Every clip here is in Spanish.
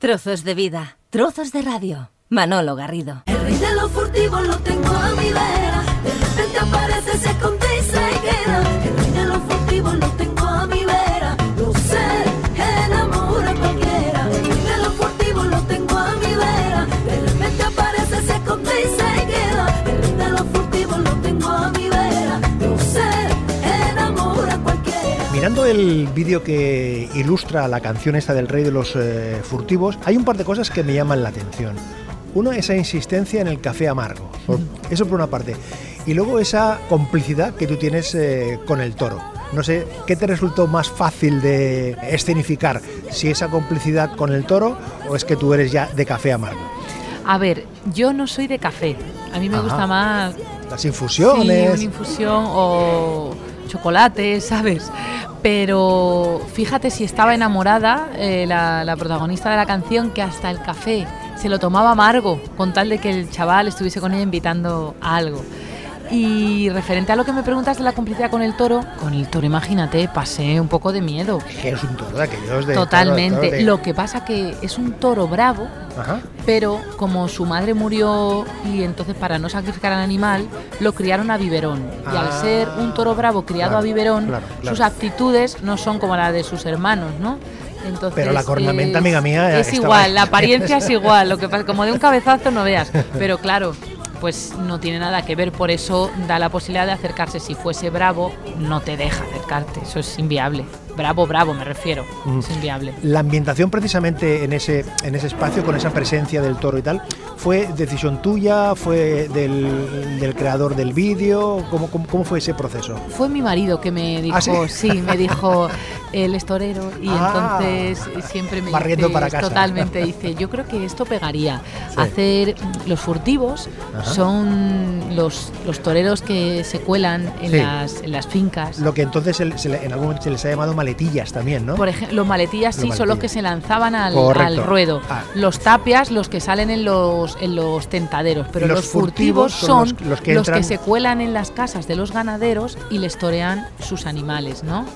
Trozos de vida, trozos de radio. Manolo Garrido. El rey de los furtivos lo tengo a mi vera. De repente aparece, se esconde Mirando el vídeo que ilustra la canción esta del Rey de los eh, Furtivos, hay un par de cosas que me llaman la atención. Uno, esa insistencia en el café amargo. Por- Eso por una parte. Y luego esa complicidad que tú tienes eh, con el toro. No sé, ¿qué te resultó más fácil de escenificar? Si esa complicidad con el toro o es que tú eres ya de café amargo. A ver, yo no soy de café. A mí me Ajá. gusta más Las sí, infusiones. una infusión o chocolate, ¿sabes? Pero fíjate si estaba enamorada eh, la, la protagonista de la canción que hasta el café se lo tomaba amargo con tal de que el chaval estuviese con ella invitando a algo. Y referente a lo que me preguntas de la complicidad con el toro, con el toro imagínate, pasé un poco de miedo. es un toro de aquellos de. Totalmente. toro- toro de- Lo que pasa que es un toro bravo, Ajá. pero como su madre murió y entonces para no sacrificar al animal lo criaron a biberón y al Ah, ser un toro bravo criado claro, a biberón claro, claro. sus aptitudes no son como la de sus hermanos no entonces Pero la cornamenta, es- amiga mía, es igual la apariencia es igual lo que pasa como de un cabezazo no veas pero claro pues no tiene nada que ver, por eso da la posibilidad de acercarse. Si fuese bravo, no te deja acercarte, eso es inviable. Bravo, bravo, me refiero, Mm. es inviable. La ambientación precisamente en ese, en ese espacio, con esa presencia del toro y tal, ¿fue decisión tuya? ¿Fue del, del creador del vídeo? ¿Cómo, cómo, cómo fue ese proceso? Fue mi marido que me dijo, ¿Ah, sí? sí? me dijo, él es torero y Ah, entonces siempre me dice, para casa. totalmente, dice, yo creo que esto pegaría. Sí. Hacer los furtivos Ajá. son los, los toreros que se cuelan en, Sí. las, en las fincas. Lo que entonces se le- se le- en algún momento se les ha llamado maletillas también, ¿no? Por ejemplo, los maletillas sí Los son los que se lanzaban al, ruedo. Ah. Los tapias, los que salen en los, en los tentaderos. Pero Los los, furtivos, furtivos son los- que se cuelan en las casas de los ganaderos y les torean sus animales, ¿no?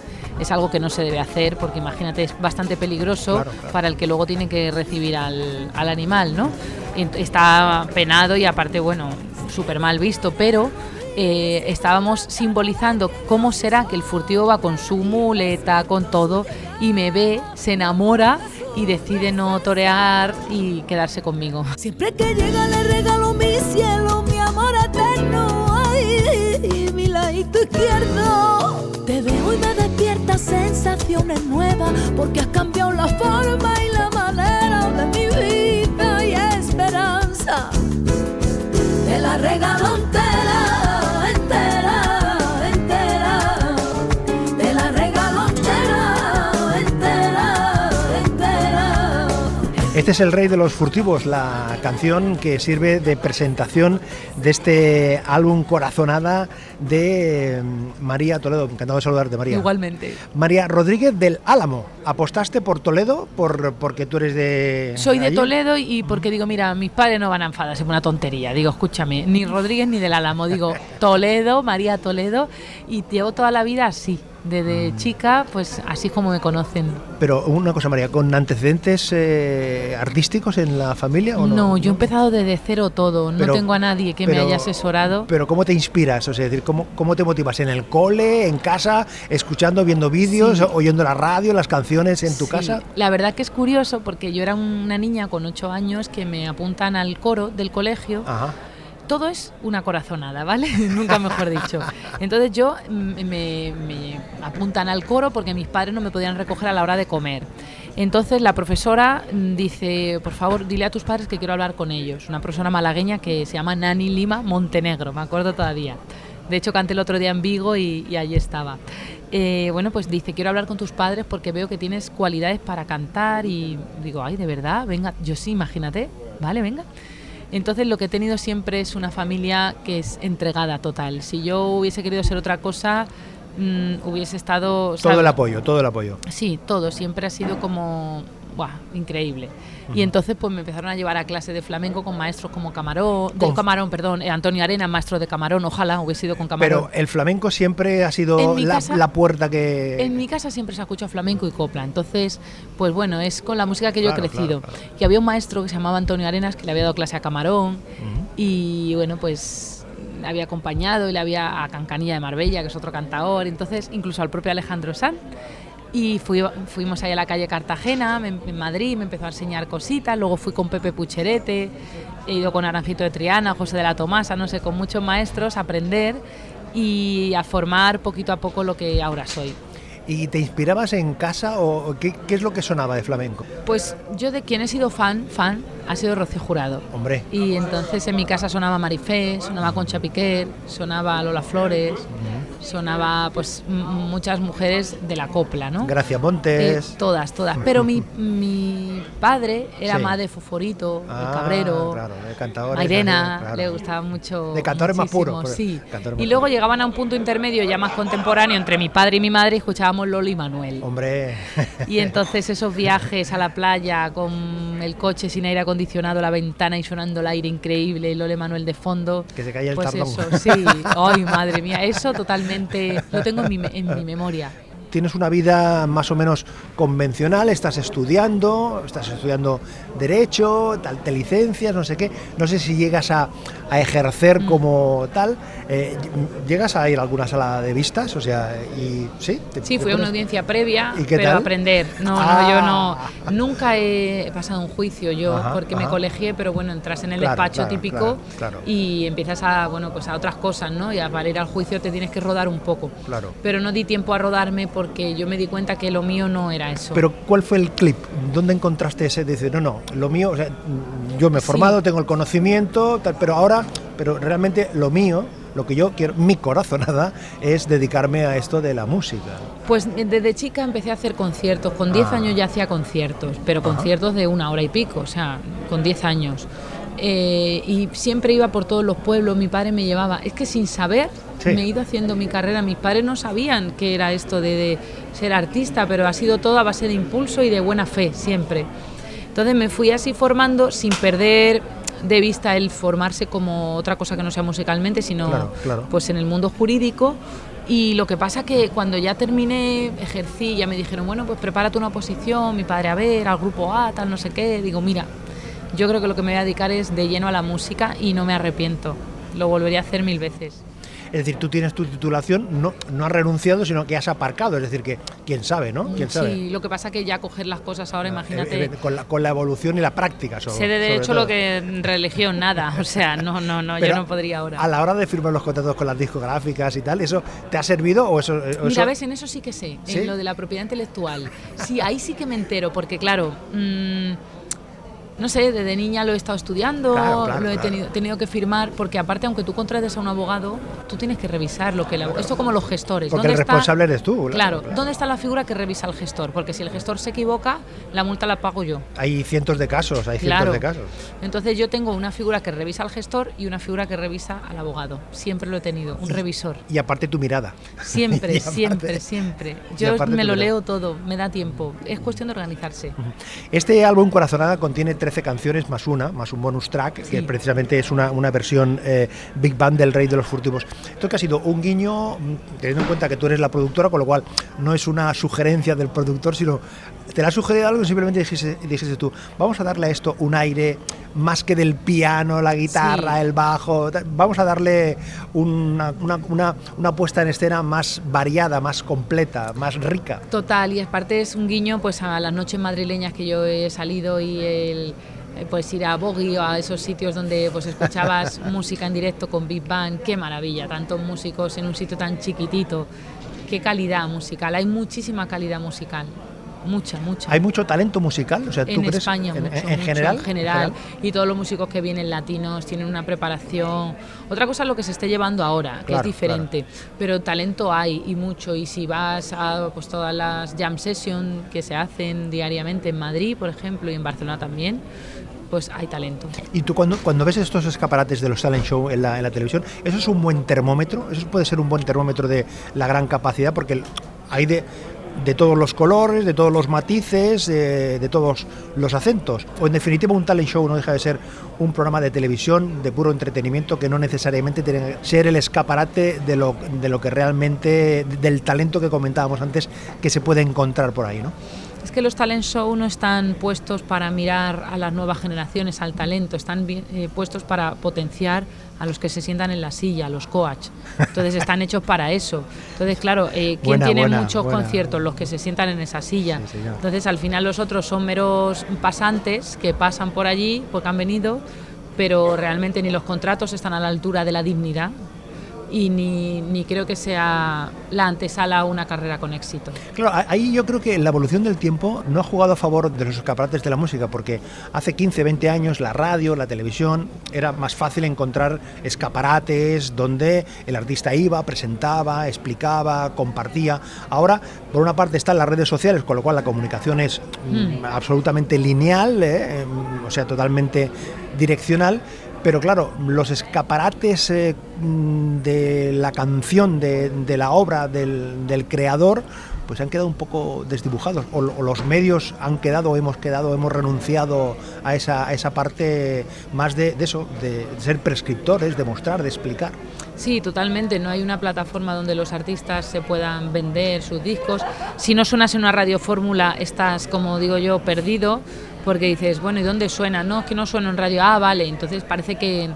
Es algo que no se debe hacer porque imagínate, es bastante peligroso Claro, claro. para el que luego tiene que recibir al, al animal, ¿no? Está penado y aparte, bueno, súper mal visto, pero eh, estábamos simbolizando cómo será que el furtivo va con su muleta, con todo, y me ve, se enamora y decide no torear y quedarse conmigo. Siempre que llega le regalo mi cielo, mi amor eterno, ay, mi ladito izquierdo. Te veo y me despierta sensaciones nuevas, porque has cambiado la forma y la Este es El Rey de los Furtivos, la canción que sirve de presentación de este álbum Corazonada de mm, María Toledo. Encantado de saludarte, María. Igualmente. María Rodríguez del Álamo. ¿Apostaste por Toledo por, porque tú eres de. Soy de allí? Toledo y porque digo, mira, mis padres no van a enfadarse, es una tontería. Digo, escúchame, ni Rodríguez ni del Álamo. Digo, Toledo, María Toledo, y llevo toda la vida así. Desde chica, pues así como me conocen. Pero una cosa, María, ¿con antecedentes eh, artísticos en la familia o no? No, yo he empezado desde cero todo. No tengo a nadie que me haya asesorado. Pero ¿cómo te inspiras? O sea, decir, ¿cómo, ¿cómo te motivas? ¿En el cole, en casa, escuchando, viendo vídeos, Sí. oyendo la radio, las canciones en tu Sí, casa? La verdad que es curioso porque yo era una niña con ocho años que me apuntan al coro del colegio. Ajá. Todo es una corazonada, ¿vale? Nunca mejor dicho. Entonces yo mm, me, me apuntan al coro porque mis padres no me podían recoger a la hora de comer. Entonces la profesora mm, dice, por favor, dile a tus padres que quiero hablar con ellos. Una profesora malagueña que se llama Nani Lima Montenegro, me acuerdo todavía. De hecho, canté el otro día en Vigo y, y allí estaba. Eh, bueno, pues dice, quiero hablar con tus padres porque veo que tienes cualidades para cantar y digo, ay, de verdad, venga, yo sí, imagínate, vale, venga. Entonces lo que he tenido siempre es una familia que es entregada total. Si yo hubiese querido ser otra cosa, mm, hubiese estado... Todo ¿sabes? el apoyo, todo el apoyo. Sí, todo. Siempre ha sido como ¡buah! increíble. Y entonces pues me empezaron a llevar a clase de flamenco con maestros como Camarón, de Camarón, perdón, eh, Antonio Arena, maestro de Camarón, ojalá hubiese sido con Camarón. Pero el flamenco siempre ha sido la, la, puerta que... En mi casa siempre se ha escuchado flamenco y copla, entonces, pues bueno, es con la música que yo he crecido. Y había un maestro que se llamaba Antonio Arenas que le había dado clase a Camarón y bueno, pues había acompañado y le había a Cancanilla de Marbella, que es otro cantador, entonces incluso al propio Alejandro Sanz. Y fuimos ahí a la calle Cartagena, en Madrid, me empezó a enseñar cositas. Luego fui con Pepe Pucherete, he ido con Arancito de Triana, José de la Tomasa, no sé, con muchos maestros a aprender y a formar poquito a poco lo que ahora soy. ¿Y te inspirabas en casa o qué, qué, es lo que sonaba de flamenco? Pues yo de quien he sido fan, fan, ha sido Rocío Jurado. Hombre. Y entonces en mi casa sonaba Marifé, sonaba Concha Piquer, sonaba Lola Flores, sonaba pues muchas mujeres de la copla, ¿no? Gracia Montes. Eh, todas, todas. Pero mi, mi padre era más de Foforito, de ah, Cabrero, claro, de cantadores. A Irena, le gustaba mucho. De cantadores más puros. Sí. y luego llegaban a un punto intermedio ya más contemporáneo entre mi padre y mi madre y escuchábamos Lolo y Manuel. Hombre. Y entonces esos viajes a la playa con el coche sin aire acondicionado, la ventana y sonando el aire increíble, Lolo y Manuel de fondo. Que se caía el pues tardón. Eso, sí. Ay, madre mía, eso totalmente lo tengo en mi, en mi memoria tienes una vida más o menos convencional, estás estudiando, estás estudiando derecho, tal, te licencias, no sé qué, no sé si llegas a, a ejercer mm. como tal, eh, llegas a ir a alguna sala de vistas, o sea, y sí. sí, fue una audiencia previa, pero aprender. No, no, yo no, ah. nunca he pasado un juicio yo, porque me colegié, pero bueno, entras en el despacho típico y empiezas a, bueno, pues a otras cosas, ¿no? Y para ir al juicio te tienes que rodar un poco. Claro. Pero no di tiempo a rodarme porque yo me di cuenta que lo mío no era eso. Pero ¿cuál fue el clip? ¿Dónde encontraste ese? Dice, no, no, lo mío, o sea, yo me he formado, tengo el conocimiento, tal, pero ahora, pero realmente lo mío, lo que yo quiero, mi corazonada, es dedicarme a esto de la música. Pues eh, desde chica empecé a hacer conciertos, con 10 ah. años ya hacía conciertos, pero conciertos de una hora y pico, o sea, con 10 años. Eh, y siempre iba por todos los pueblos, mi padre me llevaba, es que sin saber me he ido haciendo mi carrera, mis padres no sabían que era esto de, ser artista, pero ha sido todo a base de impulso y de buena fe, siempre. Entonces me fui así formando sin perder de vista el formarse como otra cosa que no sea musicalmente, sino pues en el mundo jurídico. Y lo que pasa que cuando ya terminé, ejercí, ya me dijeron, bueno, pues prepárate una posición, mi padre a ver, al grupo A, tal, no sé qué. Digo, mira, yo creo que lo que me voy a dedicar es de lleno a la música y no me arrepiento. Lo volvería a hacer mil veces. Es decir, tú tienes tu titulación, no, no has renunciado, sino que has aparcado. Es decir, que quién sabe, ¿no? ¿Quién sabe? Sí, lo que pasa es que ya coger las cosas ahora, ah, imagínate. Eh, con, la, con, la, evolución y la práctica. Sobre, sé de derecho lo que religión, nada. O sea, no, no, no, yo no podría ahora. A la hora de firmar los contratos con las discográficas y tal, ¿eso te ha servido o eso.? Eh, Mira, ves, en eso sí que sé, en lo de la propiedad intelectual. Sí, ahí sí que me entero, porque claro. Mmm, no sé, desde niña lo he estado estudiando, lo he tenido, tenido, que firmar, porque aparte, aunque tú contrates a un abogado, tú tienes que revisar lo que... La, esto como los gestores. Porque el responsable eres tú. Claro, ¿dónde está la figura que revisa el gestor? Porque si el gestor se equivoca, la multa la pago yo. Hay cientos de casos, hay cientos de casos. Entonces yo tengo una figura que revisa al gestor y una figura que revisa al abogado. Siempre lo he tenido, un revisor. Y aparte tu mirada. Siempre, siempre, siempre. Yo me lo leo todo, me da tiempo. Es cuestión de organizarse. Este álbum Corazonada contiene 13 canciones más una, más un bonus track, que precisamente es una, una versión eh, Big Band del Rey de los Furtivos. Esto que ha sido un guiño, mm, teniendo en cuenta que tú eres la productora, con lo cual no es una sugerencia del productor, sino te la ha sugerido algo y simplemente dijiste, dijiste, tú, vamos a darle a esto un aire más que del piano, la guitarra, el bajo, vamos a darle una, una, una, una, puesta en escena más variada, más completa, más rica. Total, y aparte es un guiño pues a las noches madrileñas que yo he salido y el eh, pues ir a Boggy o a esos sitios donde pues escuchabas música en directo con Big Band, qué maravilla, tantos músicos en un sitio tan chiquitito, qué calidad musical, hay muchísima calidad musical. Mucha, mucha. ¿Hay mucho talento musical? O sea, en España, en, general, en, general, Y todos los músicos que vienen latinos tienen una preparación. Otra cosa es lo que se esté llevando ahora, que es diferente. Pero talento hay y mucho. Y si vas a pues, todas las jam sessions que se hacen diariamente en Madrid, por ejemplo, y en Barcelona también, pues hay talento. ¿Y tú cuando, cuando ves estos escaparates de los talent show en la, en la televisión, eso es un buen termómetro? ¿Eso puede ser un buen termómetro de la gran capacidad? Porque hay de de todos los colores, de todos los matices, de, de todos los acentos. O en definitiva un talent show no deja de ser un programa de televisión de puro entretenimiento que no necesariamente tiene que ser el escaparate de lo, de lo que realmente, del talento que comentábamos antes que se puede encontrar por ahí, ¿no? Es que los talent show no están puestos para mirar a las nuevas generaciones, al talento, están eh, puestos para potenciar a los que se sientan en la silla, a los coach. Entonces están hechos para eso. Entonces, claro, eh, ¿quién Buena, tiene buena, muchos buena. conciertos? Los que se sientan en esa silla. Sí. Entonces, al final los otros son meros pasantes que pasan por allí porque han venido, pero realmente ni los contratos están a la altura de la dignidad y ni, ni creo que sea la antesala a una carrera con éxito. Claro, ahí yo creo que la evolución del tiempo no ha jugado a favor de los escaparates de la música, porque hace 15, 20 años la radio, la televisión, era más fácil encontrar escaparates donde el artista iba, presentaba, explicaba, compartía. Ahora, por una parte están las redes sociales, con lo cual la comunicación es mm, absolutamente lineal, ¿eh? Mm, o sea, totalmente direccional. Pero claro, los escaparates eh, mm, de la canción, de, la obra del, creador, pues han quedado un poco desdibujados. O, los medios han quedado, hemos quedado, hemos renunciado a esa, a esa parte más de, de eso, de ser prescriptores, de mostrar, de explicar. Sí, totalmente. No hay una plataforma donde los artistas se puedan vender sus discos. Si no suenas en una radiofórmula, estás, como digo yo, perdido, porque dices, bueno, ¿y dónde suena? No, es que no suena en radio. Ah, vale. Entonces parece que,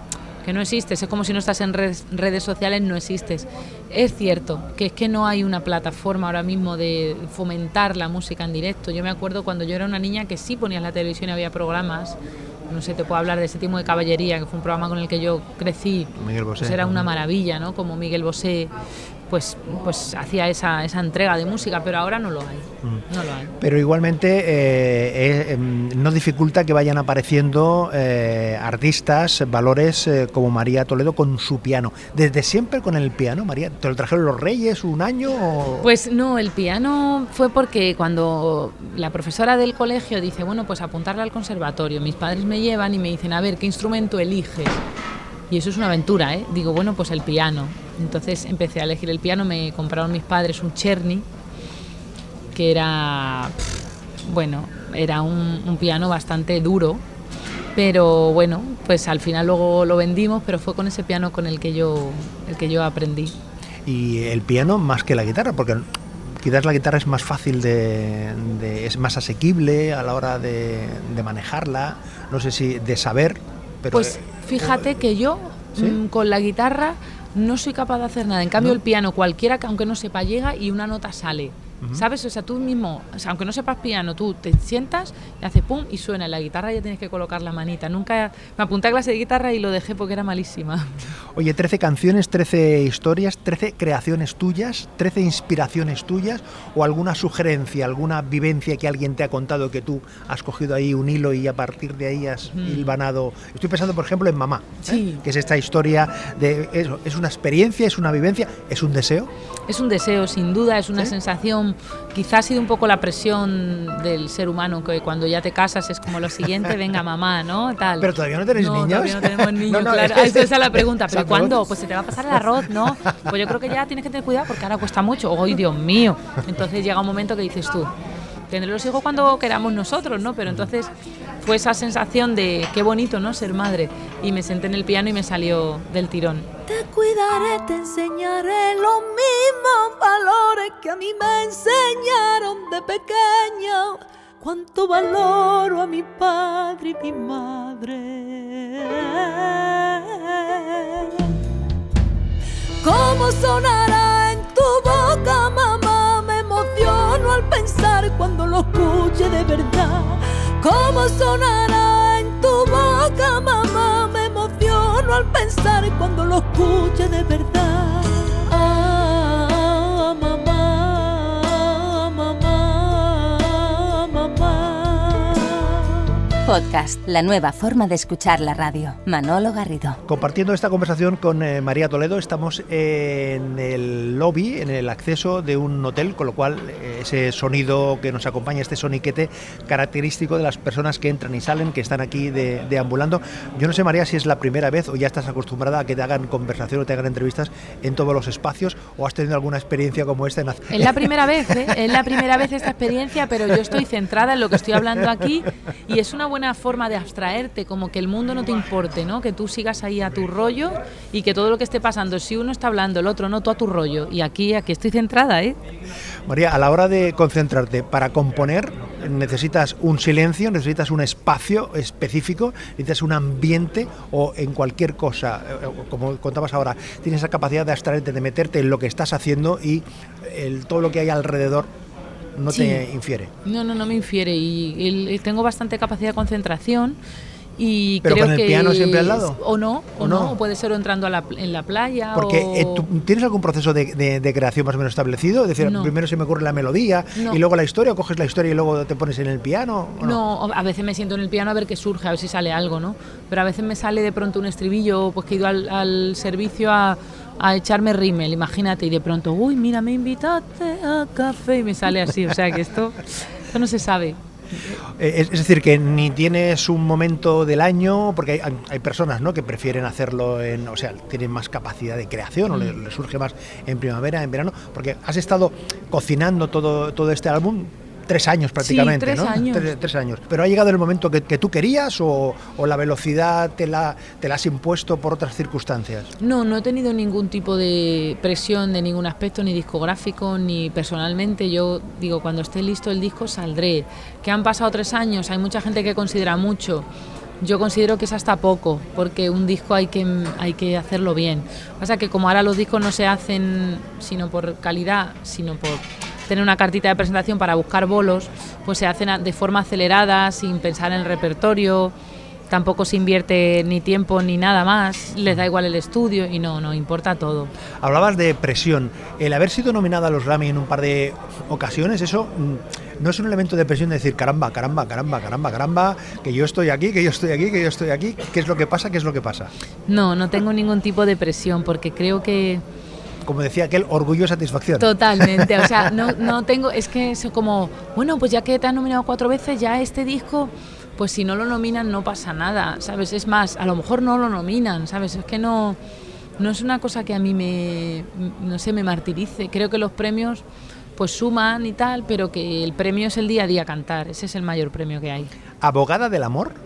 que no existes. Es como si no estás en redes, redes sociales, no existes. Es cierto que es que no hay una plataforma ahora mismo de fomentar la música en directo. Yo me acuerdo cuando yo era una niña que sí ponías la televisión y había programas. No sé, te puedo hablar de ese tipo de caballería, que fue un programa con el que yo crecí. Miguel Bosé. Pues era una maravilla, ¿no? Como Miguel Bosé pues, pues hacía esa, esa entrega de música, pero ahora no lo hay. No lo hay. Pero igualmente eh, eh, em, no dificulta que vayan apareciendo eh, artistas, valores como María Toledo con su piano. Desde siempre con el piano, María. ¿Te lo trajeron los Reyes un año? o- Pues no, el piano fue porque cuando la profesora del colegio dice, bueno, pues apuntarla al conservatorio, mis padres me llevan y me dicen, a ver, ¿qué instrumento eliges? Y eso es una aventura, ¿eh? Digo, bueno, pues el piano. Entonces empecé a elegir el piano, me compraron mis padres un Cherny, que era, pff, bueno, era un, un piano bastante duro, pero bueno, pues al final luego lo vendimos, pero fue con ese piano con el que yo, el que yo aprendí. y el piano más que la guitarra, porque quizás la guitarra es más fácil de, de- es más asequible a la hora de, de manejarla, no sé si de saber, pero Pues fíjate que yo ¿Sí? mm, con la guitarra no soy capaz de hacer nada. En cambio, ¿No? el piano, cualquiera que aunque no sepa, llega y una nota sale. ¿Sabes? O sea, tú mismo, o sea, aunque no sepas piano, tú te sientas y hace pum y suena. En la guitarra ya tienes que colocar la manita. Nunca me apunté a clase de guitarra y lo dejé porque era malísima. Oye, 13 canciones, 13 historias, 13 creaciones tuyas, 13 inspiraciones tuyas o alguna sugerencia, alguna vivencia que alguien te ha contado que tú has cogido ahí un hilo y a partir de ahí has Mm. hilvanado. Estoy pensando, por ejemplo, en Mamá, ¿eh? Sí. que es esta historia de eso, es una experiencia, es una vivencia, es un deseo. Es un deseo, sin duda, es una ¿Sí? sensación. Quizás ha sido un poco la presión del ser humano, que cuando ya te casas es como lo siguiente, venga mamá, ¿no? Tal. Pero todavía no tenéis niños. Todavía no tenemos niños, No, no, claro. es- Ah, esa es la pregunta. ¿Pero cuándo? Pues se te va a pasar el arroz, ¿no? Pues yo creo que ya tienes que tener cuidado porque ahora cuesta mucho. ¡Ay, Dios mío! Entonces llega un momento que dices tú, tendré los hijos cuando queramos nosotros, ¿no? Pero entonces fue esa sensación de qué bonito, ¿no? Ser madre. Y me senté en el piano y me salió del tirón. Te cuidaré, te enseñaré los mismos valores que a mí me enseñaron de pequeño. Cuánto valoro a mi padre y mi madre. ¿Cómo sonará en tu boca, mamá? Me emociono al pensar cuando lo escuche de verdad. ¿Cómo sonará en tu boca, mamá? Me emociono al pensar cuando lo escuche de verdad. Podcast, la nueva forma de escuchar la radio. Manolo Garrido. Compartiendo esta conversación con eh, María Toledo, estamos en el lobby, en el acceso de un hotel, con lo cual eh, ese sonido que nos acompaña, este soniquete característico de las personas que entran y salen, que están aquí de- deambulando. Yo no sé, María, si es la primera vez o ya estás acostumbrada a que te hagan conversación o te hagan entrevistas en todos los espacios o has tenido alguna experiencia como esta en haz- Es la primera vez, ¿eh? es la primera vez esta experiencia, pero yo estoy centrada en lo que estoy hablando aquí y es una buena forma de abstraerte, como que el mundo no te importe, ¿no? Que tú sigas ahí a tu rollo y que todo lo que esté pasando, si uno está hablando, el otro no, tú a tu rollo. Y aquí, aquí estoy centrada, ¿eh? María, a la hora de concentrarte para componer, necesitas un silencio, necesitas un espacio específico, necesitas un ambiente o en cualquier cosa, eh, como contabas ahora, tienes esa capacidad de abstraerte, de meterte en lo que estás haciendo y el, todo lo que hay alrededor no Sí. te infiere. No, no, no me infiere y el- el- tengo bastante capacidad de concentración y ¿Pero creo con el que piano siempre al lado? o no, o, ¿O no, puede ser o entrando a la, pl- en la playa Porque o... eh, ¿tú- ¿tienes algún proceso de, de- de creación más o menos establecido? Es decir, No. primero se me ocurre la melodía No. y luego la historia, o coges la historia y luego te pones en el piano. ¿o No, a veces me siento en el piano a ver qué surge, a ver si sale algo, ¿no? Pero a veces me sale de pronto un estribillo, pues que he ido al, al servicio a, a echarme rímel, imagínate, y de pronto, uy, mira, me invitaste a café, y me sale así, o sea que esto, esto no se sabe. Eh, Es, es decir, que ni tienes un momento del año, porque hay, hay- personas ¿no? que prefieren hacerlo en, o sea, tienen más capacidad de creación o le, Mm. le surge más en primavera, en verano, porque has estado cocinando todo, todo este álbum tres años prácticamente, tres ¿no? años. Tres, tres años. Pero ha llegado el momento que, que tú querías o, o la velocidad te la, te la has impuesto por otras circunstancias. No, no he tenido ningún tipo de presión de ningún aspecto, ni discográfico, ni personalmente. Yo digo, cuando esté listo el disco saldré. Que han pasado tres años, hay mucha gente que considera mucho. Yo considero que es hasta poco, porque un disco hay que, hay que hacerlo bien. Pasa que como ahora los discos no se hacen sino por calidad, sino por tener una cartita de presentación para buscar bolos, pues se hacen de forma acelerada, sin pensar en el repertorio, tampoco se invierte ni tiempo ni nada más, les da igual el estudio y no, no, importa todo. Hablabas de presión. El haber sido nominada a los Grammy en un par de ocasiones, eso mm, no es un elemento de presión de decir, caramba, caramba, caramba, caramba, caramba, que yo estoy aquí, que yo estoy aquí, que yo estoy aquí. ¿Qué es lo que pasa? ¿Qué es lo que pasa? No, no tengo ningún tipo de presión porque creo que Como decía aquel, orgullo y satisfacción. totalmente, o sea, no, no tengo, es que es como, bueno, pues ya que te han nominado cuatro veces, ya este disco, pues si no lo nominan no pasa nada, ¿sabes? Es más, a lo mejor no lo nominan, ¿sabes? Es que no, no es una cosa que a mí me, no sé, me martirice. Creo que los premios pues suman y tal, pero que el premio es el día a día cantar, ese es el mayor premio que hay. ¿Abogada del amor?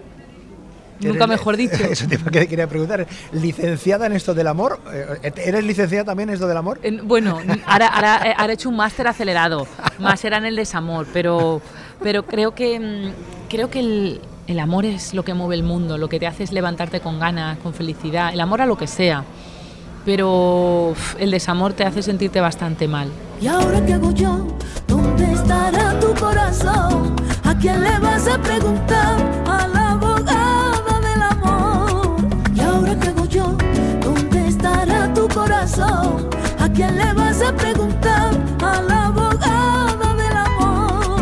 Nunca mejor dicho. Eso te que- quería preguntar. ¿Licenciada en esto del amor? Eh, ¿Eres licenciada también en esto del amor? En- Bueno, ahora, ahora, eh, ahora he hecho un máster acelerado, más era en el desamor, pero, pero creo que, mm, creo que el, el amor es lo que mueve el mundo, lo que te hace es levantarte con ganas, con felicidad, el amor a lo que sea, pero el desamor te hace sentirte bastante mal. ¿Y ahora qué hago yo? ¿Dónde estará tu corazón? ¿A quién le vas a preguntar? A la ¿A quién le vas a preguntar? A la abogada del amor.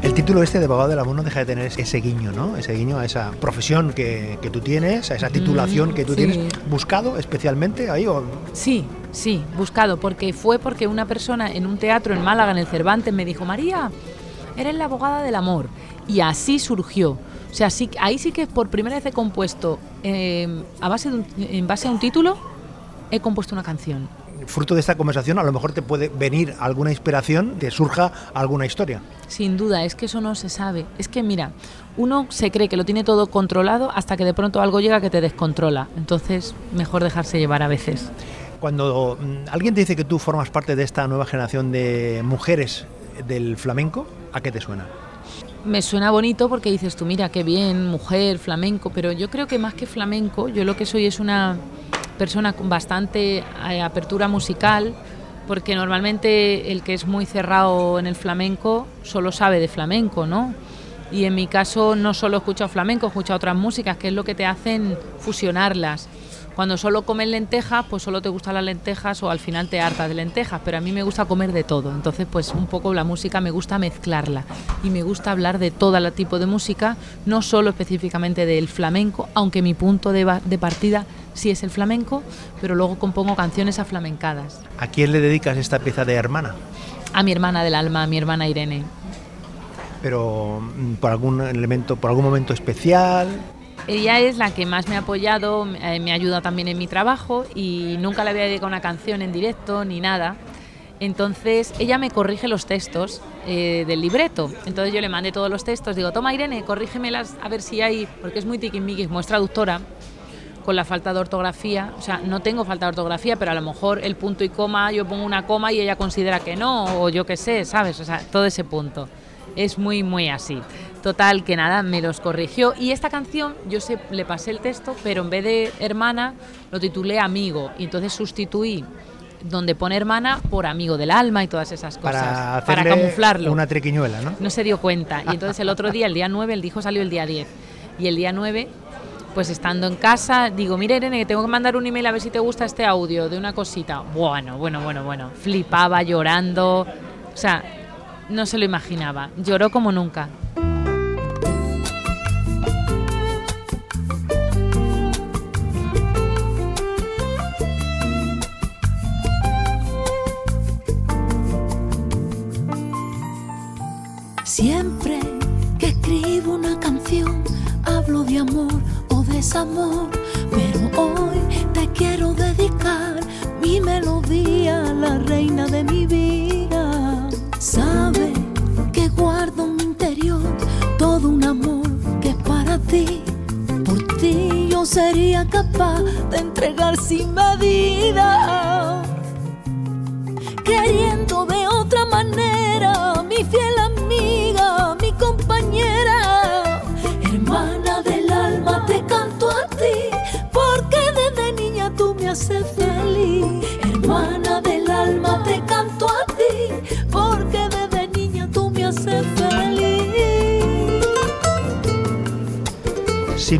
El título este de abogado del amor no deja de tener ese guiño, ¿no? Ese guiño a esa profesión que, que tú tienes, a esa titulación que tú sí. tienes, buscado especialmente ahí o Sí, sí, buscado, porque fue porque una persona en un teatro en Málaga, en el Cervantes, me dijo, María, eres la abogada del amor. Y así surgió. O sea, sí, ahí sí que por primera vez he compuesto, eh, a base de un- en base a un título, he compuesto una canción. fruto de esta conversación a lo mejor te puede venir alguna inspiración, te surja alguna historia. Sin duda, es que eso no se sabe. Es que mira, uno se cree que lo tiene todo controlado hasta que de pronto algo llega que te descontrola. Entonces, mejor dejarse llevar a veces. Cuando mm, alguien te dice que tú formas parte de esta nueva generación de mujeres del flamenco, ¿a qué te suena? Me suena bonito porque dices tú, mira, qué bien, mujer, flamenco, pero yo creo que más que flamenco, yo lo que soy es una persona con bastante eh, apertura musical, porque normalmente el que es muy cerrado en el flamenco solo sabe de flamenco, ¿no? Y en mi caso no solo he escuchado flamenco, he escuchado otras músicas, que es lo que te hacen fusionarlas. Cuando solo comes lentejas, pues solo te gustan las lentejas o al final te hartas de lentejas, pero a mí me gusta comer de todo. Entonces, pues un poco la música me gusta mezclarla y me gusta hablar de todo el tipo de música, no solo específicamente del flamenco, aunque mi punto de, de partida sí es el flamenco, pero luego compongo canciones aflamencadas. ¿A quién le dedicas esta pieza de hermana? A mi hermana del alma, a mi hermana Irene. Pero mm, por algún elemento, por algún momento especial. Ella es la que más me ha apoyado, eh, me ayuda también en mi trabajo y nunca le había dedicado una canción en directo ni nada. Entonces ella me corrige los textos eh, del libreto. Entonces yo le mandé todos los textos, digo, toma Irene, corrígemelas a ver si hay, porque es muy tiquismiquis, como es traductora, con la falta de ortografía. O sea, no tengo falta de ortografía, pero a lo mejor el punto y coma, yo pongo una coma y ella considera que no, o yo qué sé, ¿sabes? O sea, todo ese punto. Es muy, muy así. Total, que nada, me los corrigió. Y esta canción, yo sé, le pasé el texto, pero en vez de hermana, lo titulé Amigo. Y entonces sustituí donde pone hermana por amigo del alma y todas esas cosas. Para, camuflarlo. Una triquiñuela, ¿no? No se dio cuenta. Y entonces el otro día, el día 9, el hijo salió el día 10. Y el día 9, pues estando en casa, digo, mira Irene, que tengo que mandar un email a ver si te gusta este audio de una cosita. Bueno, bueno, bueno, bueno. Flipaba, llorando. O sea, no se lo imaginaba. Lloró como nunca. Sería capaz de entregar sin medida,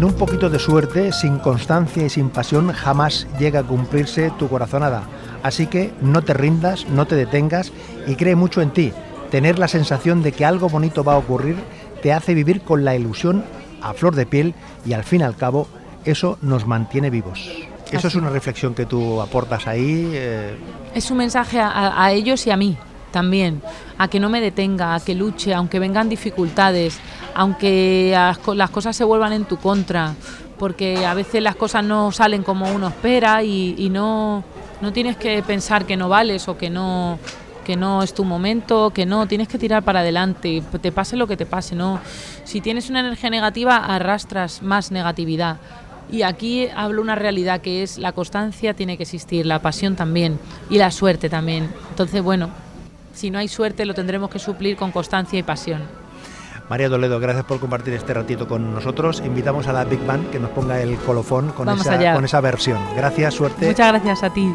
Sin un poquito de suerte, sin constancia y sin pasión, jamás llega a cumplirse tu corazonada. Así que no te rindas, no te detengas y cree mucho en ti tener la sensación de que algo bonito va a ocurrir te hace vivir con la ilusión a flor de piel y al fin y al cabo eso nos mantiene vivos. Eso es una reflexión que tú aportas ahí. Eh. Es un mensaje a, ellos y a mí también, a que no me detenga, a que luche, aunque vengan dificultades, aunque las cosas se vuelvan en tu contra, porque a veces las cosas no salen como uno espera y, no, no tienes que pensar que no vales o que no que no es tu momento, que no, tienes que tirar para adelante, te pase lo que te pase, no. Si tienes una energía negativa, arrastras más negatividad. Y aquí hablo una realidad que es la constancia tiene que existir, la pasión también y la suerte también. Entonces, bueno, si no hay suerte lo tendremos que suplir con constancia y pasión. María Toledo, gracias por compartir este ratito con nosotros. Invitamos a la Big Band que nos ponga el colofón con, esa, con esa versión. Gracias, suerte. Muchas gracias a ti.